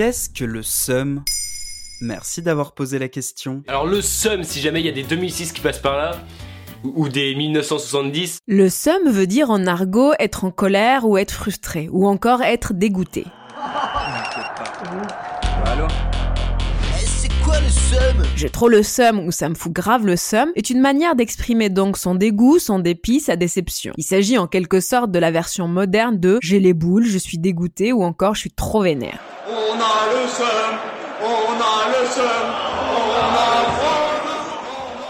Qu'est-ce que le SUM? Merci d'avoir posé la question. Alors le SUM, si jamais il y a des 2006 qui passent par là, ou des 1970. Le SUM veut dire en argot être en colère ou être frustré, ou encore être dégoûté. J'ai trop le seum ou ça me fout grave le seum est une manière d'exprimer donc son dégoût, son dépit, sa déception. Il s'agit en quelque sorte de la version moderne de j'ai les boules, je suis dégoûté ou encore je suis trop vénère. On a le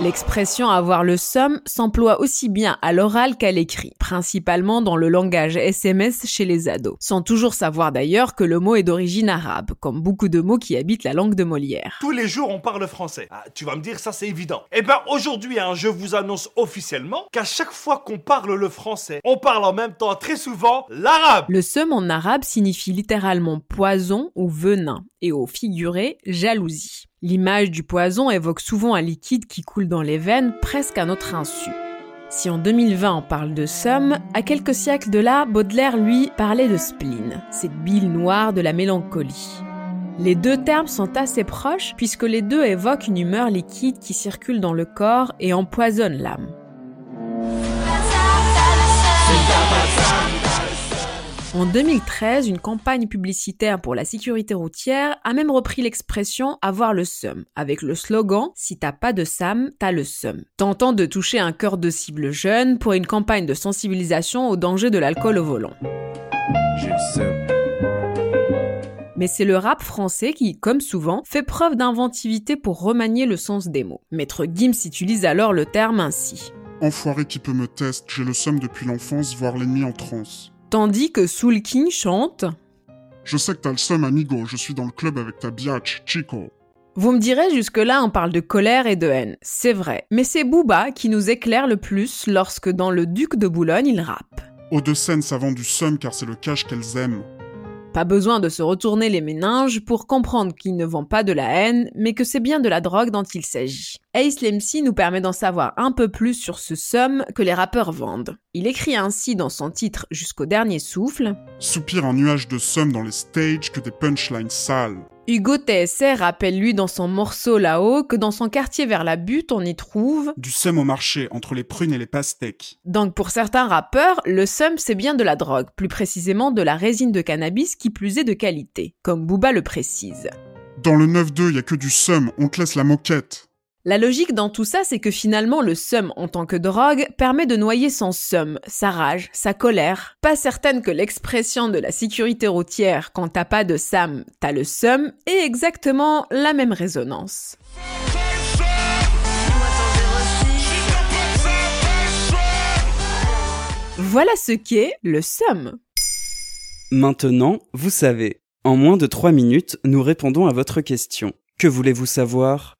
L'expression avoir le somme s'emploie aussi bien à l'oral qu'à l'écrit, principalement dans le langage SMS chez les ados, sans toujours savoir d'ailleurs que le mot est d'origine arabe, comme beaucoup de mots qui habitent la langue de Molière. Tous les jours on parle français. Ah, tu vas me dire ça c'est évident. Eh ben aujourd'hui hein, je vous annonce officiellement qu'à chaque fois qu'on parle le français, on parle en même temps très souvent l'arabe. Le somme en arabe signifie littéralement poison ou venin, et au figuré jalousie. L'image du poison évoque souvent un liquide qui coule dans les veines presque à notre insu. Si en 2020 on parle de somme, à quelques siècles de là, Baudelaire, lui, parlait de spleen, cette bile noire de la mélancolie. Les deux termes sont assez proches puisque les deux évoquent une humeur liquide qui circule dans le corps et empoisonne l'âme. En 2013, une campagne publicitaire pour la sécurité routière a même repris l'expression avoir le seum, avec le slogan Si t'as pas de SAM, t'as le seum, tentant de toucher un cœur de cible jeune pour une campagne de sensibilisation au danger de l'alcool au volant. Mais c'est le rap français qui, comme souvent, fait preuve d'inventivité pour remanier le sens des mots. Maître Gims utilise alors le terme ainsi. Enfoiré qui peut me tester, j'ai le seum depuis l'enfance, voir l'ennemi en transe. Tandis que Soul King chante Je sais que t'as le seum, amigo, je suis dans le club avec ta biatch, Chico. Vous me direz, jusque-là, on parle de colère et de haine. C'est vrai. Mais c'est Booba qui nous éclaire le plus lorsque dans Le Duc de Boulogne, il rappe. Eau de Seine, ça vend du seum car c'est le cash qu'elles aiment. Pas besoin de se retourner les méninges pour comprendre qu'il ne vend pas de la haine, mais que c'est bien de la drogue dont il s'agit. Ace Lemsi nous permet d'en savoir un peu plus sur ce somme que les rappeurs vendent. Il écrit ainsi dans son titre Jusqu'au dernier souffle Soupire un nuage de somme dans les stages que des punchlines sales. Hugo TSR rappelle lui dans son morceau là-haut que dans son quartier vers la butte, on y trouve du seum au marché entre les prunes et les pastèques. Donc pour certains rappeurs, le seum c'est bien de la drogue, plus précisément de la résine de cannabis qui plus est de qualité, comme Booba le précise. Dans le 9-2, y a que du seum, on te laisse la moquette. La logique dans tout ça, c'est que finalement le seum en tant que drogue permet de noyer son seum, sa rage, sa colère. Pas certaine que l'expression de la sécurité routière quand t'as pas de SAM, t'as le seum ait exactement la même résonance. Voilà ce qu'est le seum. Maintenant, vous savez. En moins de 3 minutes, nous répondons à votre question. Que voulez-vous savoir?